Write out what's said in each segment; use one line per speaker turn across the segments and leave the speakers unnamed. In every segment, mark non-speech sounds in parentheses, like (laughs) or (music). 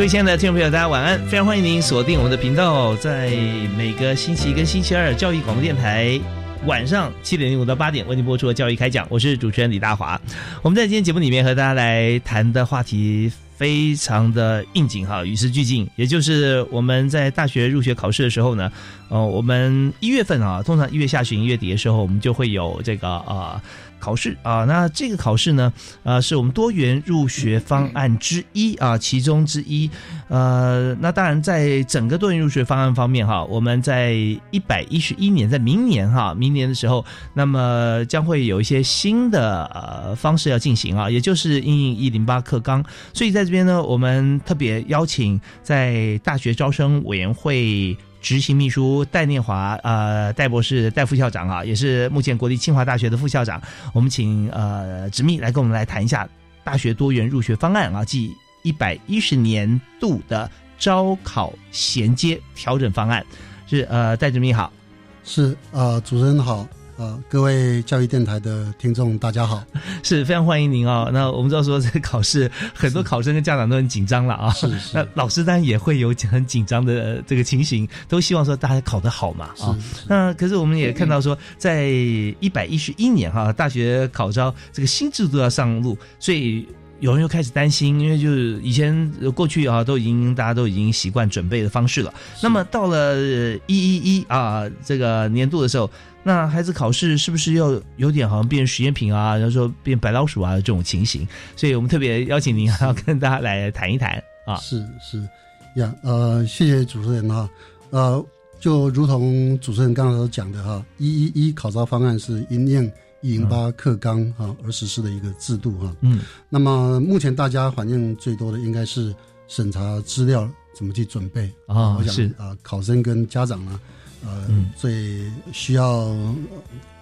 各位亲爱的听众朋友，大家晚安！非常欢迎您锁定我们的频道，在每个星期一跟星期二，教育广播电台晚上七点零五到八点为您播出的教育开讲，我是主持人李大华。我们在今天节目里面和大家来谈的话题非常的应景哈，与时俱进，也就是我们在大学入学考试的时候呢，呃，我们一月份啊，通常一月下旬、一月底的时候，我们就会有这个啊。考试啊，那这个考试呢，呃，是我们多元入学方案之一啊，其中之一。呃，那当然，在整个多元入学方案方面哈，我们在一百一十一年，在明年哈，明年的时候，那么将会有一些新的呃方式要进行啊，也就是应应一零八课纲。所以在这边呢，我们特别邀请在大学招生委员会。执行秘书戴念华，呃，戴博士、戴副校长啊，也是目前国立清华大学的副校长。我们请呃执秘来跟我们来谈一下大学多元入学方案啊，即一百一十年度的招考衔接调整方案。是呃，戴执秘好，
是呃，主持人好。呃，各位教育电台的听众，大家好，(laughs)
是非常欢迎您哦。那我们知道说，这个考试很多考生跟家长都很紧张了啊。
是是。(laughs)
那老师当然也会有很紧张的这个情形，都希望说大家考得好嘛啊。那可是我们也看到说，在一百一十一年哈，大学考招这个新制度要上路，所以有人又开始担心，因为就是以前过去啊，都已经大家都已经习惯准备的方式了。那么到了一一一啊这个年度的时候。那孩子考试是不是要有点好像变实验品啊，然后说变白老鼠啊这种情形？所以我们特别邀请您要跟大家来谈一谈啊。
是是呀，呃，谢谢主持人哈。呃，就如同主持人刚才所讲的哈，一一一考招方案是因应一零八课纲哈而实施的一个制度哈。嗯。那么目前大家反映最多的应该是审查资料怎么去准备
啊？
我想啊，考生跟家长呢。呃，最需要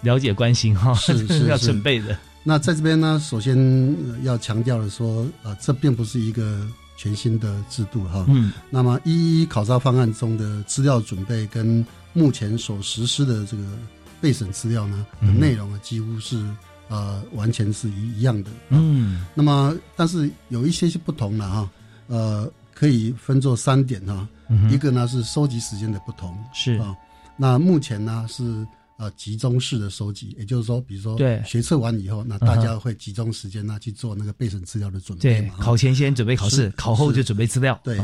了解、关心哈，
是 (laughs) 是
要准备的。
那在这边呢，首先要强调的说，啊，这并不是一个全新的制度哈。嗯。那么，一一考察方案中的资料准备跟目前所实施的这个备审资料呢，内容啊，几乎是呃完全是一一样的。嗯。那么，但是有一些是不同的哈，呃，可以分作三点哈。一个呢是收集时间的不同，
是
啊。那目前呢是呃集中式的收集，也就是说，比如说
对
学测完以后，那大家会集中时间呢去做那个备审资料的准备嘛。
考前先准备考试，考后就准备资料。
对，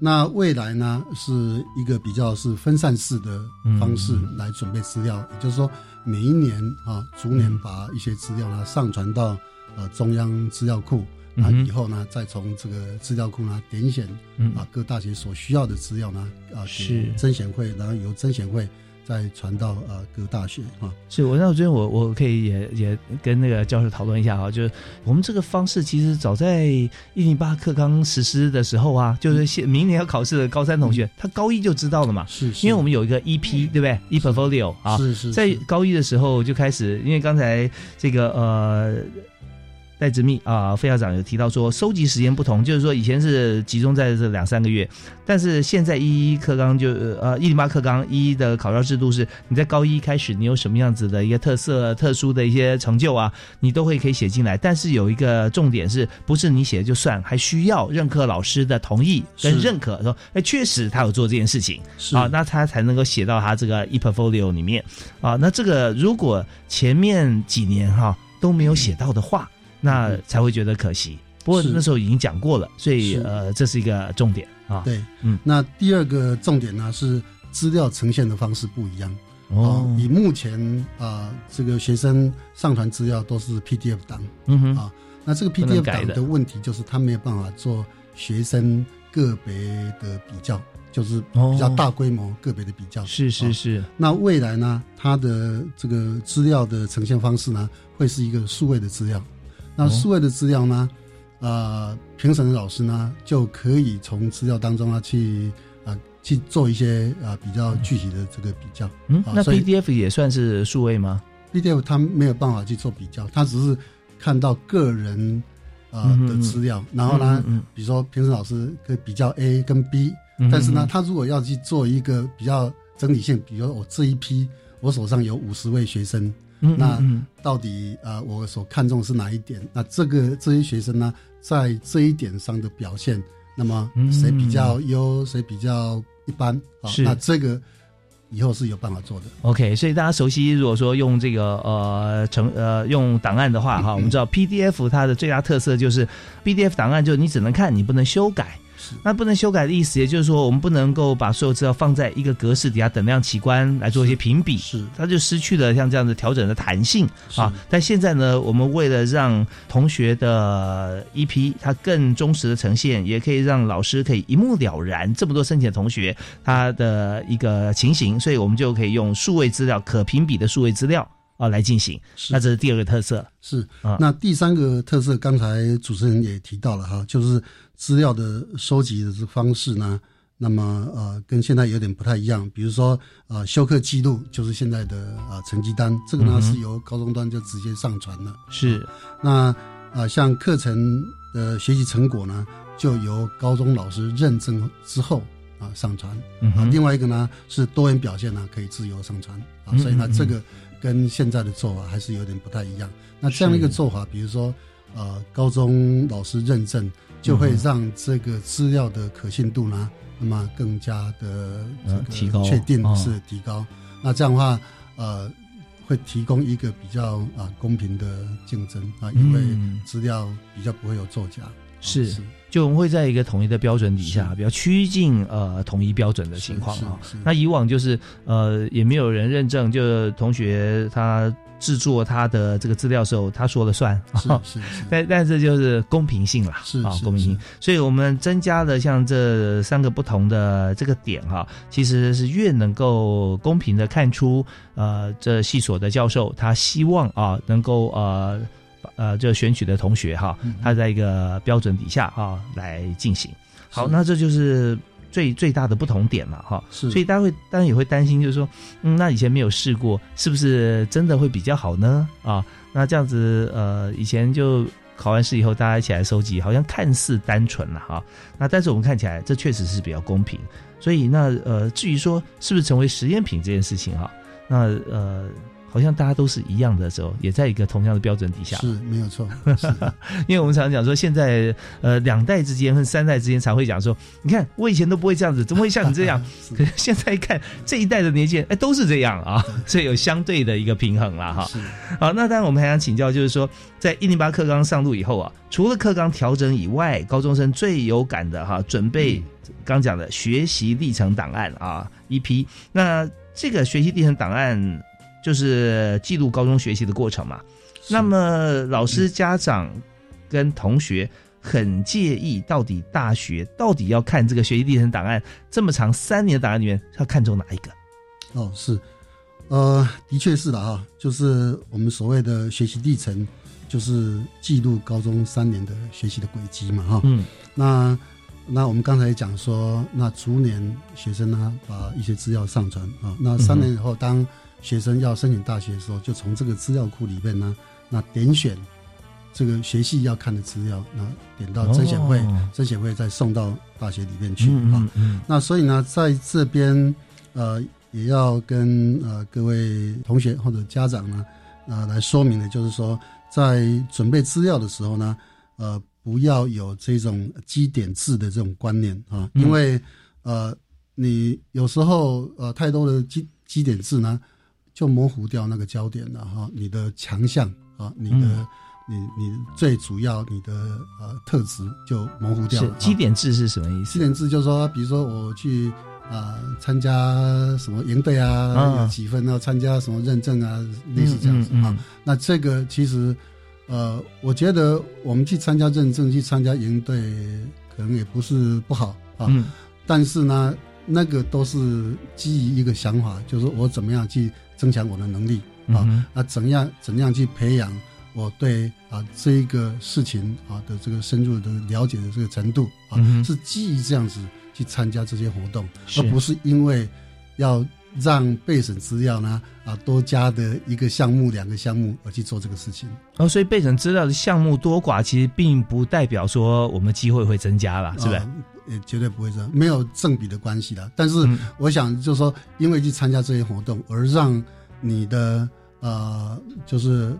那未来呢是一个比较是分散式的方式来准备资料，也就是说每一年啊逐年把一些资料呢上传到呃中央资料库，那以后呢再从这个资料库呢点选啊各大学所需要的资料呢啊
是。
甄选会，然后由甄选会。再传到呃各大学啊，
是我那我觉得我我可以也也跟那个教授讨论一下啊，就是我们这个方式其实早在一零八课纲实施的时候啊，就是现明年要考试的高三同学，他高一就知道了嘛，
是，是。
因为我们有一个 EP 对不对？E portfolio 啊，
是是，
在高一的时候就开始，因为刚才这个呃。戴之密啊，费校长有提到说，收集时间不同，就是说以前是集中在这两三个月，但是现在一一课纲就呃一零八课纲一的考招制度是，你在高一开始，你有什么样子的一个特色、特殊的一些成就啊，你都会可以写进来。但是有一个重点是，不是你写就算，还需要任课老师的同意跟认可，说哎确实他有做这件事情啊，那他才能够写到他这个 e portfolio 里面啊。那这个如果前面几年哈都没有写到的话。那才会觉得可惜。不过那时候已经讲过了，所以呃，这是一个重点啊。
对，嗯，那第二个重点呢是资料呈现的方式不一样。哦，以目前啊，这个学生上传资料都是 PDF 档，嗯哼，啊，那这个 PDF 档的问题就是他没有办法做学生个别的比较，就是比较大规模个别的比较。
是是是。
那未来呢，它的这个资料的呈现方式呢，会是一个数位的资料。那数位的资料呢，呃，评审的老师呢，就可以从资料当中啊去。去做一些啊比较具体的这个比较，
嗯，那 PDF 也算是数位吗
？PDF 它没有办法去做比较，它只是看到个人啊的资料，然后呢，比如说评审老师可以比较 A 跟 B，但是呢，他如果要去做一个比较整体性，比如我这一批我手上有五十位学生，那到底呃我所看重是哪一点？那这个这些学生呢，在这一点上的表现，那么谁比较优，谁比较？一般啊，那这个以后是有办法做的。
OK，所以大家熟悉，如果说用这个呃成呃用档案的话哈，我们知道 PDF 它的最大特色就是 PDF 档案，就是你只能看，你不能修改。那不能修改的意思，也就是说，我们不能够把所有资料放在一个格式底下等量奇观来做一些评比，
是
它就失去了像这样的调整的弹性啊。但现在呢，我们为了让同学的 EP 它更忠实的呈现，也可以让老师可以一目了然这么多申请的同学他的一个情形，所以我们就可以用数位资料可评比的数位资料啊来进行。那这是第二个特色。
是啊，那第三个特色，刚才主持人也提到了哈，就是。资料的收集的这方式呢，那么呃，跟现在有点不太一样。比如说，呃，修课记录就是现在的呃成绩单，这个呢是由高中端就直接上传了。
是，
那啊，像课程的学习成果呢，就由高中老师认证之后啊上传。啊，另外一个呢是多元表现呢可以自由上传啊，所以呢这个跟现在的做法还是有点不太一样。那这样的一个做法，比如说呃，高中老师认证。就会让这个资料的可信度呢，那么更加的这个
提高，
确定是提高。那这样的话，呃，会提供一个比较啊公平的竞争啊，因为资料比较不会有作假。
是，就我们会在一个统一的标准底下，比较趋近呃统一标准的情况啊。那以往就是呃也没有人认证，就同学他。制作他的这个资料的时候，他说了算，
是 (laughs) 是是，
但但是就是公平性啦，
是啊，
公平性。所以我们增加了像这三个不同的这个点哈，其实是越能够公平的看出，呃，这系所的教授他希望啊，能够呃呃，这选取的同学哈，他在一个标准底下啊来进行。好，那这就是。最最大的不同点了哈，
是，
所以大家会当然也会担心，就是说，嗯，那以前没有试过，是不是真的会比较好呢？啊，那这样子，呃，以前就考完试以后大家一起来收集，好像看似单纯了哈，那但是我们看起来这确实是比较公平，所以那呃，至于说是不是成为实验品这件事情哈，那呃。好像大家都是一样的时候，也在一个同样的标准底下，
是没有错。(laughs)
因为我们常常讲说，现在呃两代之间和三代之间才会讲说，你看我以前都不会这样子，怎么会像你这样？(laughs) 可是现在一看这一代的年轻人，哎，都是这样啊，(laughs) 所以有相对的一个平衡了哈。好，那当然我们还想请教，就是说在一零八课纲上路以后啊，除了课纲调整以外，高中生最有感的哈，准备刚讲的学习历程档案啊一批，那这个学习历程档案。就是记录高中学习的过程嘛，那么老师、家长跟同学很介意，到底大学到底要看这个学习历程档案这么长三年的档案里面，要看中哪一个？
哦，是，呃，的确是的哈，就是我们所谓的学习历程，就是记录高中三年的学习的轨迹嘛哈。嗯，那那我们刚才讲说，那逐年学生呢把一些资料上传啊，那三年以后当学生要申请大学的时候，就从这个资料库里面呢，那点选这个学系要看的资料，那点到甄选会，甄选会再送到大学里面去啊。那所以呢，在这边呃，也要跟呃各位同学或者家长呢，呃，来说明的，就是说，在准备资料的时候呢，呃，不要有这种积点制的这种观念啊，因为呃，你有时候呃太多的积积点制呢。就模糊掉那个焦点了哈，你的强项啊，你的你你最主要你的呃特质就模糊掉了。
基点制是什么意思？
基点制就是说，比如说我去啊参加什么营队啊，有几分啊参加什么认证啊，类似这样子啊。那这个其实呃，我觉得我们去参加认证、去参加营队，可能也不是不好啊。但是呢，那个都是基于一个想法，就是我怎么样去增强我的能力啊？啊怎样怎样去培养？我对啊这一个事情啊的这个深入的了解的这个程度啊，是基于这样子去参加这些活动，而不是因为要让备审资料呢啊多加的一个项目、两个项目而去做这个事情。
哦，所以备审资料的项目多寡，其实并不代表说我们机会会增加了，是不是？
也绝对不会这样，没有正比的关系的。但是我想就是说，因为去参加这些活动，而让你的呃就是。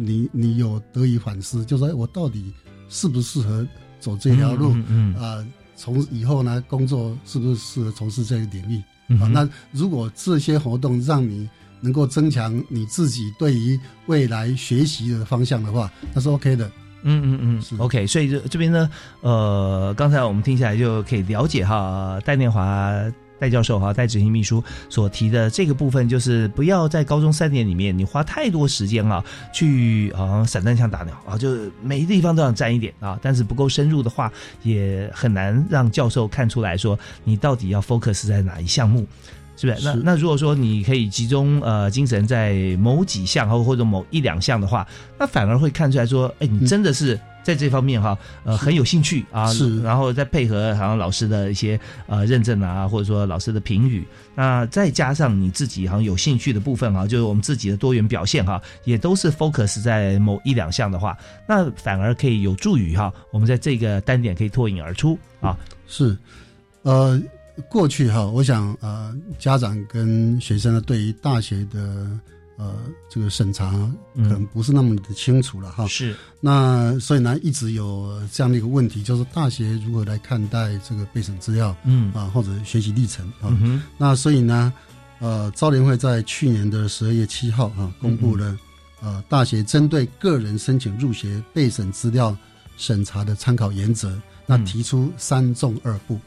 你你有得以反思，就说我到底适不适合走这条路？嗯啊，从以后呢，工作是不是适合从事这个领域？啊，那如果这些活动让你能够增强你自己对于未来学习的方向的话，那是 OK 的。
嗯嗯嗯，是 OK。所以这这边呢，呃，刚才我们听起来就可以了解哈，戴念华。戴教授哈，戴执行秘书所提的这个部分，就是不要在高中三年里面，你花太多时间啊，去啊散弹枪打鸟啊，就每一个地方都想沾一点啊，但是不够深入的话，也很难让教授看出来说你到底要 focus 在哪一项目，是不是？那那如果说你可以集中呃精神在某几项或或者某一两项的话，那反而会看出来说，哎，你真的是。在这方面哈，呃，很有兴趣啊，
是，
然后再配合好像老师的一些呃认证啊，或者说老师的评语，那再加上你自己好像有兴趣的部分啊，就是我们自己的多元表现哈，也都是 focus 在某一两项的话，那反而可以有助于哈，我们在这个单点可以脱颖而出啊。
是，呃，过去哈，我想呃，家长跟学生呢，对于大学的。呃，这个审查可能不是那么的清楚了哈。
是，
那所以呢，一直有这样的一个问题，就是大学如何来看待这个备审资料，嗯。啊，或者学习历程啊。那所以呢，呃，招联会在去年的十二月七号啊，公布了呃大学针对个人申请入学备审资料审查的参考原则，那提出三重二部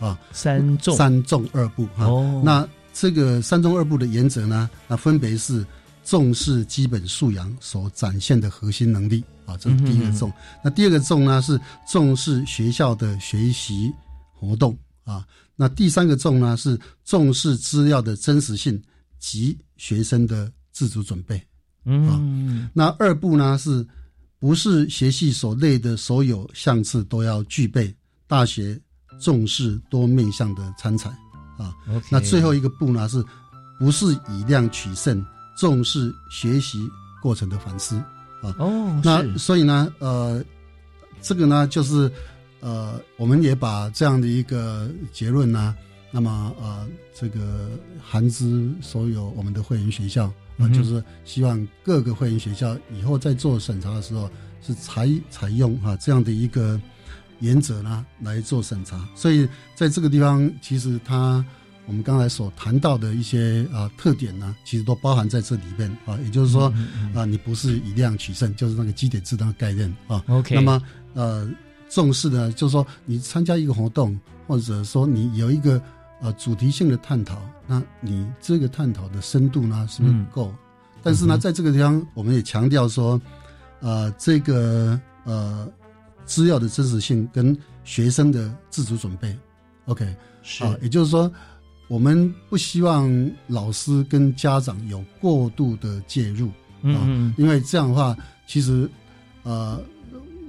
啊，
三重
三重二部哈。那这个三重二部的原则呢，那分别是重视基本素养所展现的核心能力啊，这是第一个重。那第二个重呢是重视学校的学习活动啊。那第三个重呢是重视资料的真实性及学生的自主准备。嗯，啊那二步呢是不是学系所内的所有项次都要具备？大学重视多面向的参采。啊，那最后一个步呢，是不是以量取胜，重视学习过程的反思啊？
哦，
那所以呢，呃，这个呢，就是呃，我们也把这样的一个结论呢，那么呃，这个含之所有我们的会员学校啊，就是希望各个会员学校以后在做审查的时候，是采采用哈这样的一个。原则呢来做审查，所以在这个地方，其实它我们刚才所谈到的一些啊特点呢，其实都包含在这里面啊。也就是说啊，你不是以量取胜，就是那个基点制的概念啊。
OK。
那么呃，重视呢，就是说你参加一个活动，或者说你有一个呃主题性的探讨，那你这个探讨的深度呢是不是够？但是呢，在这个地方，我们也强调说，呃，这个呃。资料的真实性跟学生的自主准备，OK，
是
啊，也就是说，我们不希望老师跟家长有过度的介入啊，因为这样的话，其实，呃，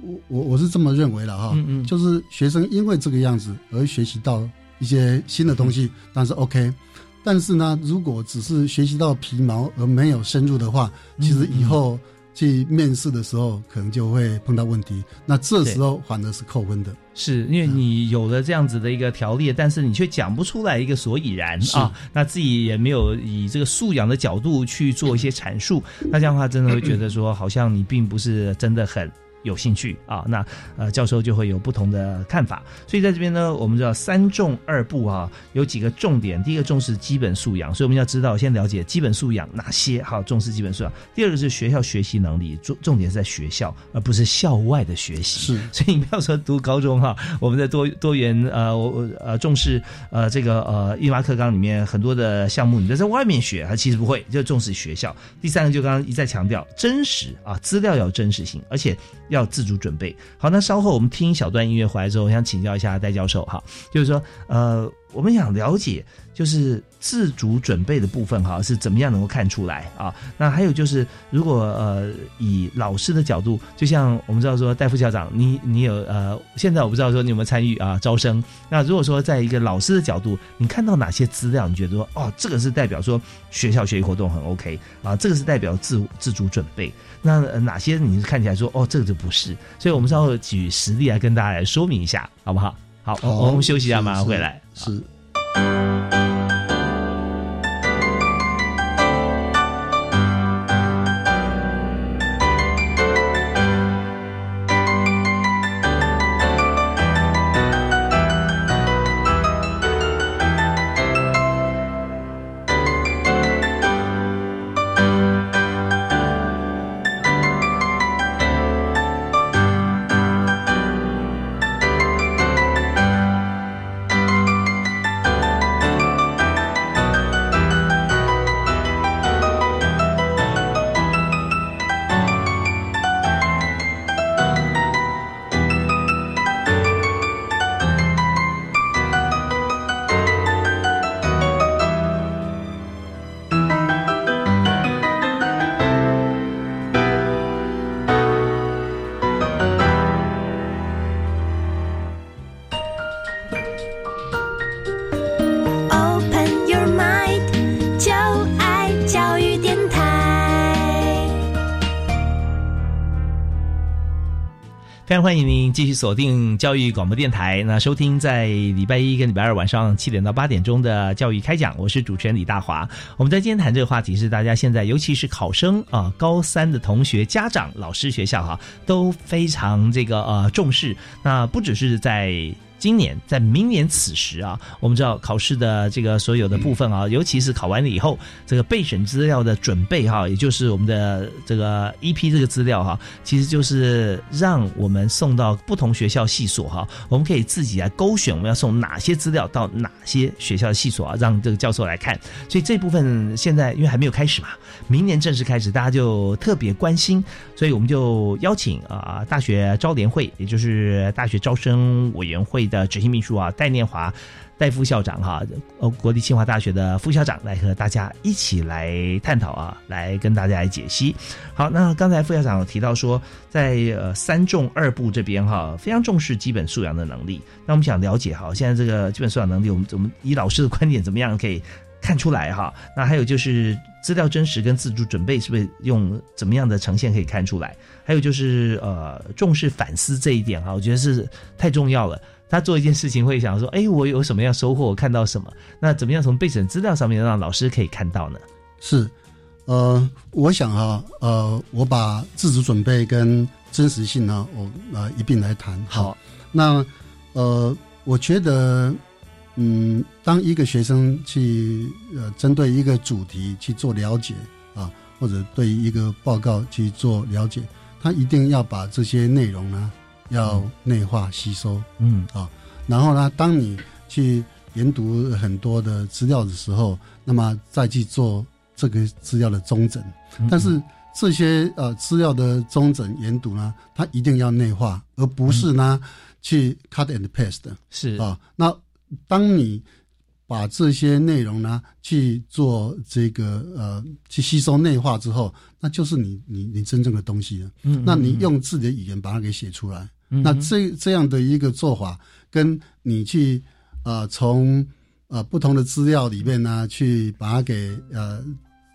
我我我是这么认为的哈，嗯就是学生因为这个样子而学习到一些新的东西，但是 OK，但是呢，如果只是学习到皮毛而没有深入的话，其实以后。去面试的时候，可能就会碰到问题。那这时候反而是扣分的，
是因为你有了这样子的一个条例，但是你却讲不出来一个所以然啊。那自己也没有以这个素养的角度去做一些阐述，那这样的话，真的会觉得说，好像你并不是真的很有兴趣啊，那呃教授就会有不同的看法。所以在这边呢，我们知道三重二部啊，有几个重点。第一个重视基本素养，所以我们要知道先了解基本素养哪些，好重视基本素养。第二个是学校学习能力，重重点是在学校，而不是校外的学习。
是，
所以你不要说读高中哈，我们在多多元呃我呃重视呃这个呃一马课纲里面很多的项目，你都在外面学，它其实不会，就重视学校。第三个就刚刚一再强调真实啊，资料要真实性，而且要自主准备。好，那稍后我们听一小段音乐回来之后，我想请教一下戴教授哈，就是说呃。我们想了解，就是自主准备的部分哈，是怎么样能够看出来啊？那还有就是，如果呃以老师的角度，就像我们知道说，戴副校长，你你有呃，现在我不知道说你有没有参与啊招生？那如果说在一个老师的角度，你看到哪些资料？你觉得说哦，这个是代表说学校学习活动很 OK 啊，这个是代表自自主准备？那哪些你是看起来说哦，这个就不是？所以我们稍后举实例来跟大家来说明一下，好不好？好，我们休息一下，马上回来。
是。
继续锁定教育广播电台，那收听在礼拜一跟礼拜二晚上七点到八点钟的教育开讲，我是主持人李大华。我们在今天谈这个话题是大家现在，尤其是考生啊，高三的同学、家长、老师、学校哈，都非常这个呃重视。那不只是在。今年在明年此时啊，我们知道考试的这个所有的部分啊，尤其是考完了以后，这个备审资料的准备哈，也就是我们的这个一批这个资料哈，其实就是让我们送到不同学校系所哈，我们可以自己来勾选我们要送哪些资料到哪些学校的系所啊，让这个教授来看。所以这部分现在因为还没有开始嘛，明年正式开始，大家就特别关心，所以我们就邀请啊大学招联会，也就是大学招生委员会。的执行秘书啊，戴念华，戴副校长哈，呃，国立清华大学的副校长来和大家一起来探讨啊，来跟大家来解析。好，那刚才副校长提到说，在呃三重二部这边哈，非常重视基本素养的能力。那我们想了解哈，现在这个基本素养能力，我们我们以老师的观点怎么样可以看出来哈？那还有就是资料真实跟自主准备是不是用怎么样的呈现可以看出来？还有就是呃重视反思这一点哈，我觉得是太重要了。他做一件事情会想说：“哎，我有什么样收获？我看到什么？那怎么样从备审资料上面让老师可以看到呢？”
是，呃，我想哈，呃，我把自主准备跟真实性呢，我呃一并来谈。
好，
那呃，我觉得，嗯，当一个学生去呃针对一个主题去做了解啊，或者对一个报告去做了解，他一定要把这些内容呢。要内化吸收，
嗯
啊，然后呢，当你去研读很多的资料的时候，那么再去做这个资料的中整。但是这些呃资料的中整研读呢，它一定要内化，而不是呢去 cut and paste。
是
啊，那当你把这些内容呢去做这个呃去吸收内化之后，那就是你你你真正的东西了。
嗯，
那你用自己的语言把它给写出来。那这这样的一个做法，跟你去呃从呃不同的资料里面呢，去把它给呃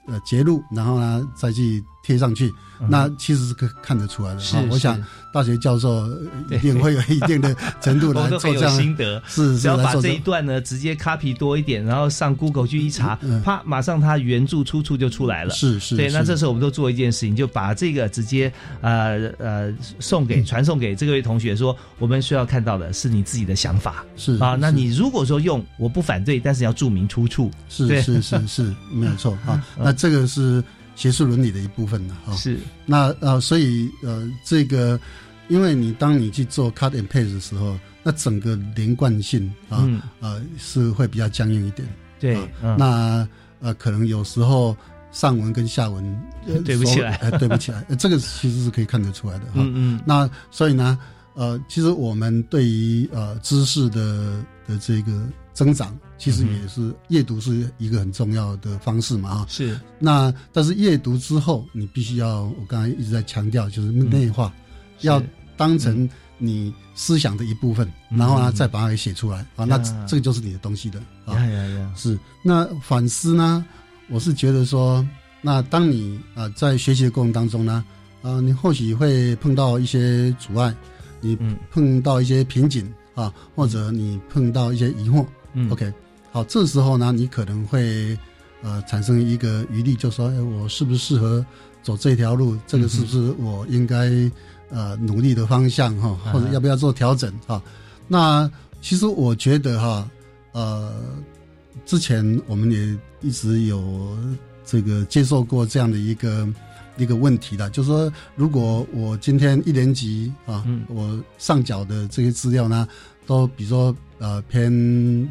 呃揭露，然后呢再去贴上去，那其实是可看得出来的。
是，
我想大学教授一定会有一定的程度来做这样
心得。
是，
只要把这一段呢直接 copy 多一点，然后上 Google 去一查，啪，马上它原著出处就出来了。
是是。
对，那这时候我们都做一件事情，就把这个直接呃呃送给传送给这位同学，说我们需要看到的是你自己的想法。
是
啊，那你如果说用，我不反对，但是要注明出处。
是是是是，没有错啊。(laughs) 那这个是。学术伦理的一部分呢，哈，
是。
那呃，所以呃，这个，因为你当你去做 cut and paste 的时候，那整个连贯性啊，呃，是会比较僵硬一点，
对，
那呃，可能有时候上文跟下文 (laughs)
对不起来，
对不起来，(laughs) 这个其实是可以看得出来的，
嗯嗯，
那所以呢，呃，其实我们对于呃知识的的这个。增长其实也是阅读是一个很重要的方式嘛啊
是。
那但是阅读之后你必须要我刚才一直在强调就是内化，要当成你思想的一部分，然后呢再把它给写出来。啊那这个就是你的东西的
啊。
是。那反思呢我是觉得说那当你啊在学习的过程当中呢啊你或许会碰到一些阻碍，你碰到一些瓶颈啊或者你碰到一些疑惑。
嗯
，OK，好，这时候呢，你可能会呃产生一个余力，就说，哎，我适不适合走这条路？这个是不是我应该呃努力的方向哈？或者要不要做调整哈？那其实我觉得哈，呃，之前我们也一直有这个接受过这样的一个一个问题的，就是说，如果我今天一年级啊，我上缴的这些资料呢，都比如说。呃，偏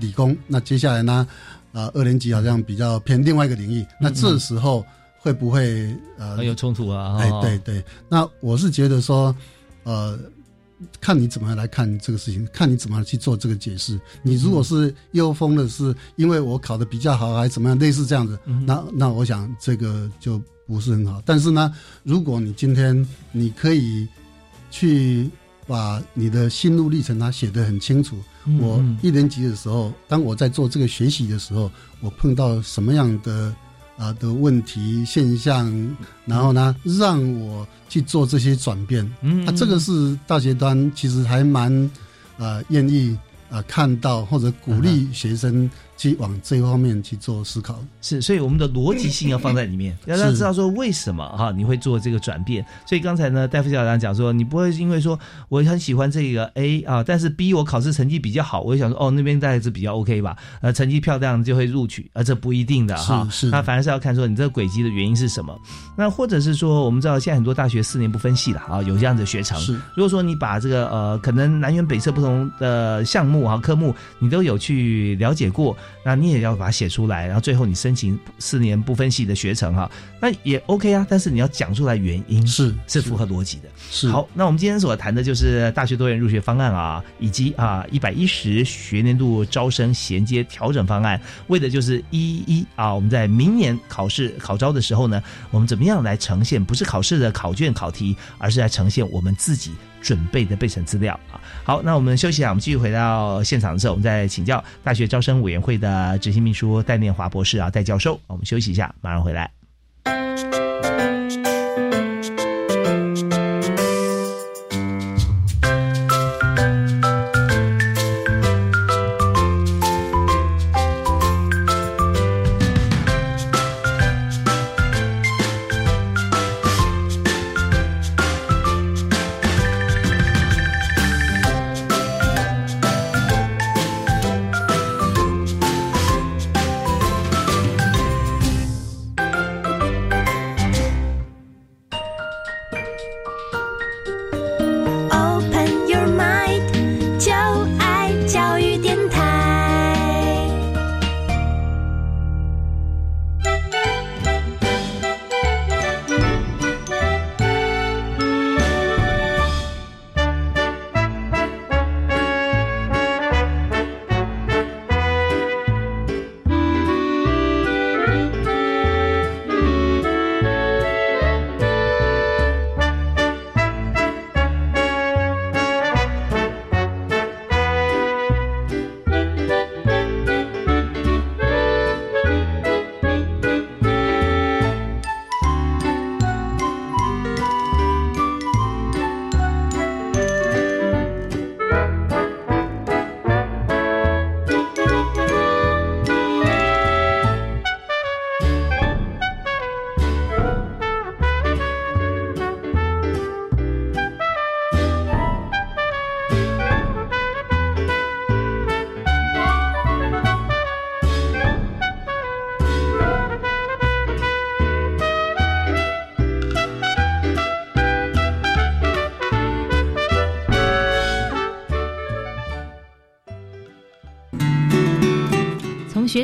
理工，那接下来呢？呃，二年级好像比较偏另外一个领域，那这时候会不会呃
有冲突啊？
哎，对对，那我是觉得说，呃，看你怎么来看这个事情，看你怎么去做这个解释。你如果是忧风的是因为我考的比较好，还是怎么样，类似这样子，那那我想这个就不是很好。但是呢，如果你今天你可以去。把你的心路历程他写得很清楚。我一年级的时候，当我在做这个学习的时候，我碰到什么样的啊的问题现象，然后呢，让我去做这些转变。嗯，啊，这个是大学端其实还蛮啊愿意啊看到或者鼓励学生。去往这方面去做思考，
是，所以我们的逻辑性要放在里面，要让他知道说为什么哈你会做这个转变。所以刚才呢，戴副校长讲说，你不会因为说我很喜欢这个 A 啊，但是 B 我考试成绩比较好，我就想说哦那边大概是比较 OK 吧，呃成绩漂亮就会录取，而这不一定的哈，
是，
那反而是要看说你这个轨迹的原因是什么。那或者是说，我们知道现在很多大学四年不分系了啊，有这样的学程。
是，
如果说你把这个呃可能南辕北辙不同的项目啊科目，你都有去了解过。那你也要把它写出来，然后最后你申请四年不分系的学程哈，那也 OK 啊。但是你要讲出来原因，
是
是符合逻辑的。
是
好，那我们今天所谈的就是大学多元入学方案啊，以及啊一百一十学年度招生衔接调整方案，为的就是一一啊，我们在明年考试考招的时候呢，我们怎么样来呈现不是考试的考卷考题，而是来呈现我们自己。准备的备审资料啊，好，那我们休息一下，我们继续回到现场的时候，我们再请教大学招生委员会的执行秘书戴念华博士啊，戴教授，我们休息一下，马上回来。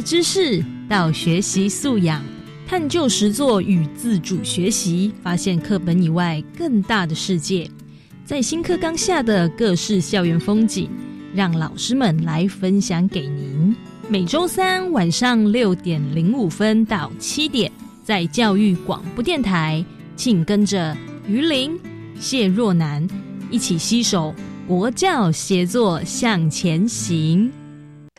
知识到学习素养，探究实作与自主学习，发现课本以外更大的世界。在新课纲下的各式校园风景，让老师们来分享给您。每周三晚上六点零五分到七点，在教育广播电台，请跟着于林、谢若楠一起携手国教协作向前行。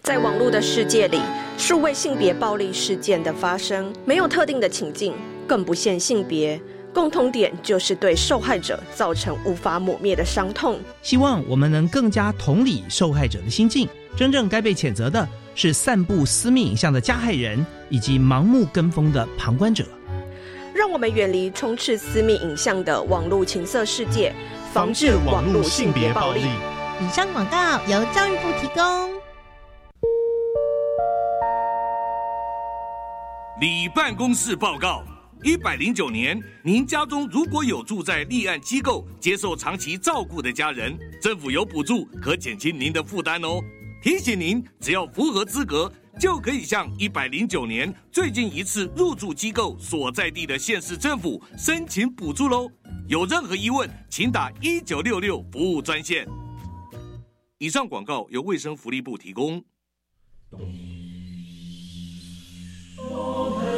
在网络的世界里，数位性别暴力事件的发生没有特定的情境，更不限性别，共同点就是对受害者造成无法抹灭的伤痛。
希望我们能更加同理受害者的心境，真正该被谴责的是散布私密影像的加害人，以及盲目跟风的旁观者。
让我们远离充斥私密影像的网络情色世界，
防治网络性别暴力。
以上广告由教育部提供。
李办公室报告：一百零九年，您家中如果有住在立案机构接受长期照顾的家人，政府有补助可减轻您的负担哦。提醒您，只要符合资格，就可以向一百零九年最近一次入住机构所在地的县市政府申请补助喽。有任何疑问，请打一九六六服务专线。以上广告由卫生福利部提供。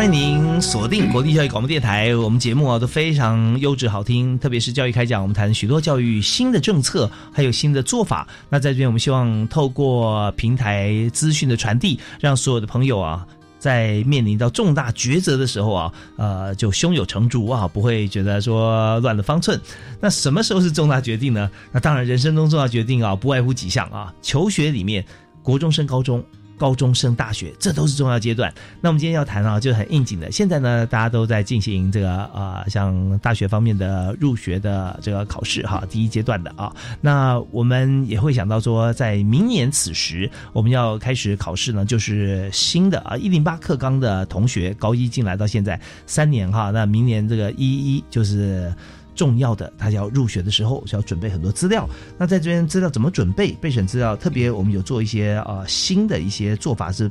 欢迎您锁定国立教育广播电台，我们节目啊都非常优质好听，特别是教育开讲，我们谈许多教育新的政策，还有新的做法。那在这边，我们希望透过平台资讯的传递，让所有的朋友啊。在面临到重大抉择的时候啊，呃，就胸有成竹啊，不会觉得说乱了方寸。那什么时候是重大决定呢？那当然，人生中重大决定啊，不外乎几项啊。求学里面，国中升高中。高中升大学，这都是重要阶段。那我们今天要谈啊，就很应景的。现在呢，大家都在进行这个啊，像大学方面的入学的这个考试哈，第一阶段的啊。那我们也会想到说，在明年此时，我们要开始考试呢，就是新的啊一零八课纲的同学，高一进来到现在三年哈。那明年这个一一就是。重要的，他要入学的时候，需要准备很多资料。那在这边资料怎么准备？备选资料，特别我们有做一些呃新的一些做法，是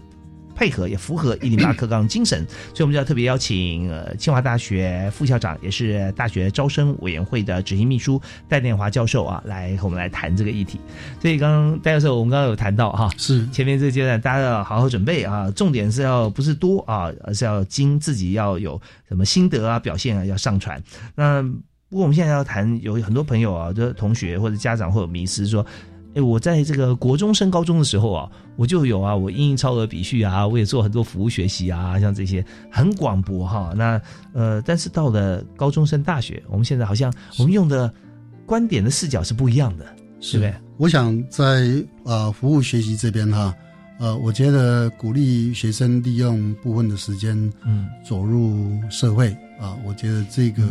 配合也符合一零八课纲精神，所以我们就要特别邀请呃清华大学副校长，也是大学招生委员会的执行秘书戴念华教授啊，来和我们来谈这个议题。所以刚刚戴教授，我们刚刚有谈到哈，
是
前面这个阶段大家要好好准备啊，重点是要不是多啊，而是要精自己要有什么心得啊、表现啊要上传。那不过我们现在要谈，有很多朋友啊，的同学或者家长会有迷失，说，哎，我在这个国中升高中的时候啊，我就有啊，我英英超额比序啊，我也做很多服务学习啊，像这些很广博哈。那呃，但是到了高中升大学，我们现在好像我们用的观点的视角是不一样的，是不是？
我想在啊服务学习这边哈，呃，我觉得鼓励学生利用部分的时间，嗯，走入社会。啊，我觉得这个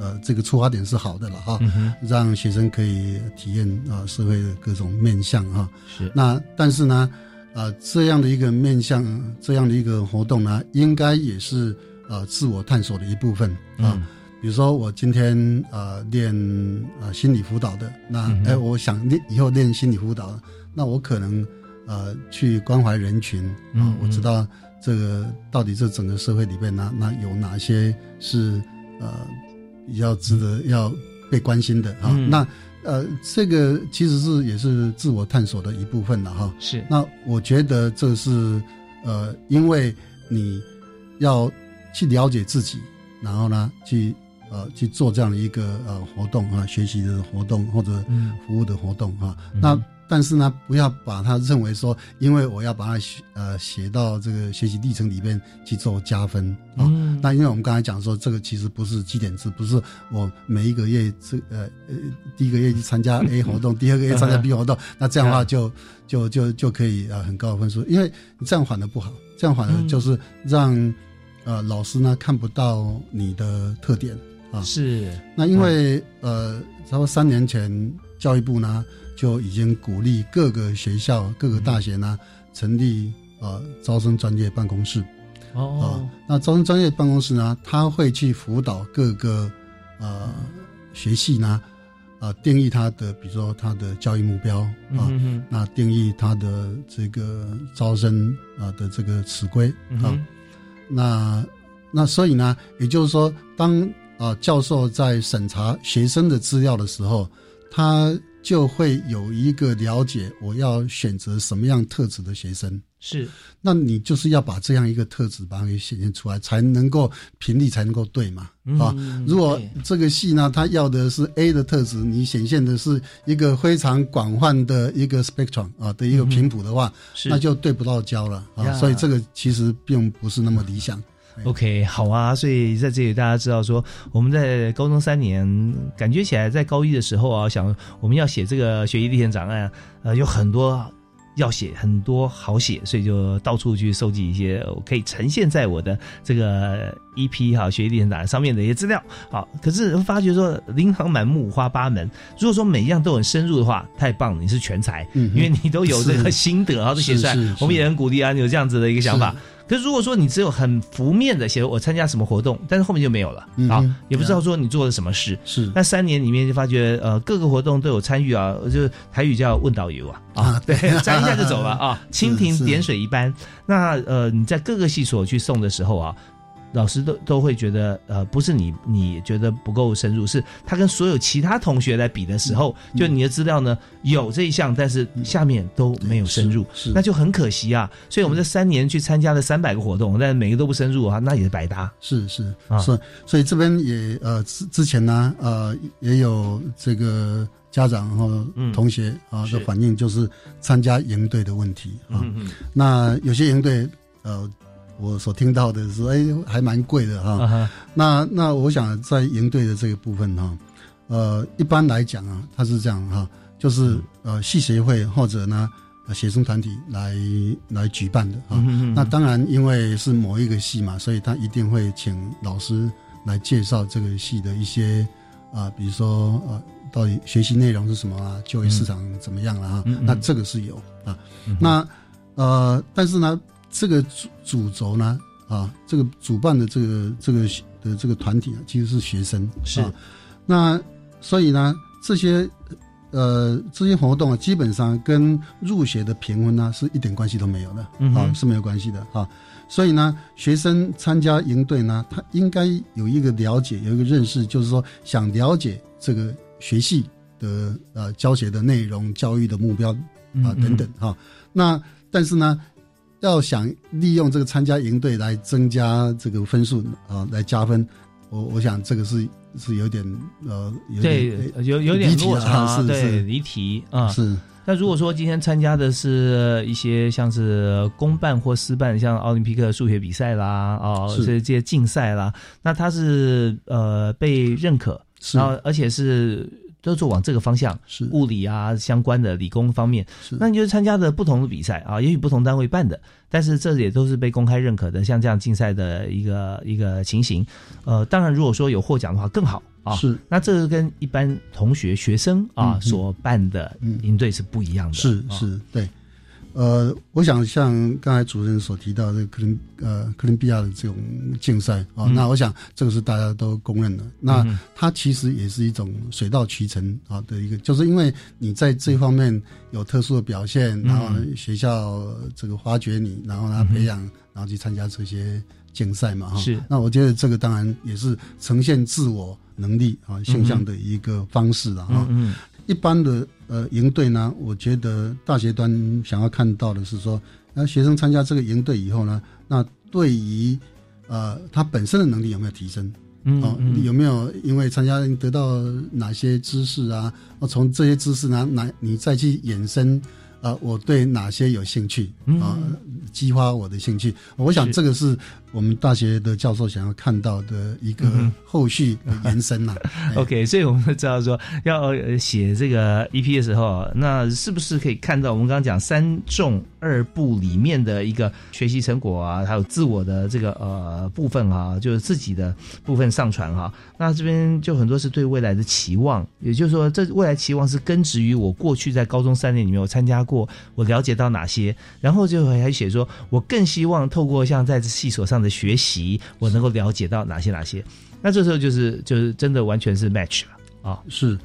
呃，这个出发点是好的了哈，让学生可以体验啊社会的各种面相哈。
是。
那但是呢，啊这样的一个面向，这样的一个活动呢，应该也是呃自我探索的一部分啊。比如说我今天啊练啊心理辅导的，那哎我想练以后练心理辅导，那我可能呃去关怀人群啊，我知道。这个到底这整个社会里面，哪哪有哪些是呃比较值得要被关心的啊？那呃，这个其实是也是自我探索的一部分了哈。
是。
那我觉得这是呃，因为你要去了解自己，然后呢，去呃去做这样的一个呃活动啊，学习的活动或者服务的活动啊。那但是呢，不要把它认为说，因为我要把它写呃写到这个学习历程里面去做加分啊。那因为我们刚才讲说，这个其实不是绩点制，不是我每一个月这呃呃第一个月去参加 A (laughs) 活动，第二个月参加 B 活动，那这样的话就就就就可以呃很高的分数，因为你这样反而不好，这样反而就是让呃老师呢看不到你的特点啊。
是。
那因为呃，差不多三年前教育部呢。就已经鼓励各个学校、各个大学呢成立呃招生专业办公室。
哦，
那招生专业办公室呢，他会去辅导各个呃学系呢，啊定义他的，比如说他的教育目标啊，那定义他的这个招生啊的这个词规啊。那那所以呢，也就是说，当啊教授在审查学生的资料的时候，他。就会有一个了解，我要选择什么样特质的学生
是，
那你就是要把这样一个特质把它给显现出来，才能够频率才能够对嘛啊！如果这个戏呢，他要的是 A 的特质，你显现的是一个非常广泛的一个 spectrum 啊的一个频谱的话，那就对不到焦了啊！所以这个其实并不是那么理想。
OK，好啊，所以在这里大家知道说，我们在高中三年，感觉起来在高一的时候啊，想我们要写这个学习历险档案，呃，有很多要写，很多好写，所以就到处去收集一些可以呈现在我的这个 EP 哈学习历程档案上面的一些资料。好，可是发觉说琳琅满目，五花八门。如果说每一样都很深入的话，太棒了，你是全才，因为你都有这个心得啊，都写出来，我们也很鼓励啊，你有这样子的一个想法。可是如果说你只有很浮面的写我参加什么活动，但是后面就没有了啊，也不知道说你做了什么事。
是
那三年里面就发觉呃各个活动都有参与啊，就台语叫问导游啊啊，对，(laughs) 沾一下就走了啊，(laughs) 蜻蜓点水一般。那呃你在各个系所去送的时候啊。老师都都会觉得，呃，不是你你觉得不够深入，是他跟所有其他同学来比的时候，就你的资料呢有这一项，但是下面都没有深入，那就很可惜啊。所以我们这三年去参加了三百个活动，但每个都不深入啊，那也是白搭。
是是是，所以这边也呃之之前呢，呃也有这个家长和同学啊的反映，就是参加营队的问题啊。那有些营队呃。我所听到的是，哎，还蛮贵的哈。那那我想在营队的这个部分哈，呃，一般来讲啊，它是这样哈，就是呃系协会或者呢学生团体来来举办的啊。那当然，因为是某一个系嘛，所以他一定会请老师来介绍这个系的一些啊，比如说呃，到底学习内容是什么啊，就业市场怎么样了啊？那这个是有啊。那呃，但是呢。这个主主轴呢，啊，这个主办的这个这个的这个团体啊，其实是学生，
是。
那所以呢，这些呃这些活动啊，基本上跟入学的评分呢，是一点关系都没有的，啊，是没有关系的啊。所以呢，学生参加营队呢，他应该有一个了解，有一个认识，就是说想了解这个学系的呃教学的内容、教育的目标啊等等哈。那但是呢。要想利用这个参加营队来增加这个分数啊，来加分，我我想这个是是有点呃，
对，有有点落差，对，离题啊。
是。
那如果说今天参加的是一些像是公办或私办，像奥林匹克数学比赛啦，哦，这些竞赛啦，那它是呃被认可，然后而且是。都是往这个方向，
是。
物理啊相关的理工方面，是。那你就参加的不同的比赛啊，也许不同单位办的，但是这也都是被公开认可的，像这样竞赛的一个一个情形。呃，当然如果说有获奖的话更好啊，
是。
那这个跟一般同学学生啊所办的营队是不一样的，
是是，对。呃，我想像刚才主持人所提到的，克林呃克林比亚的这种竞赛啊，那我想这个是大家都公认的。那它其实也是一种水到渠成啊的一个，就是因为你在这方面有特殊的表现，然后学校这个发掘你，然后呢培养，然后去参加这些竞赛嘛哈。
是。
那我觉得这个当然也是呈现自我能力啊现象的一个方式了哈。
嗯。
一般的呃营队呢，我觉得大学端想要看到的是说，那学生参加这个营队以后呢，那对于呃他本身的能力有没有提升嗯，哦，有没有因为参加得到哪些知识啊？哦，从这些知识呢，哪你再去衍生。啊，我对哪些有兴趣啊？激发我的兴趣，我想这个是我们大学的教授想要看到的一个后续延伸呐。(laughs)
OK，所以我们知道说要写这个 EP 的时候，那是不是可以看到我们刚刚讲三重二部里面的一个学习成果啊，还有自我的这个呃部分啊，就是自己的部分上传哈。那这边就很多是对未来的期望，也就是说，这未来期望是根植于我过去在高中三年里面我参加过，我了解到哪些，然后就还写说。我更希望透过像在系所上的学习，我能够了解到哪些哪些。那这时候就是就是真的完全是 match 了啊，
是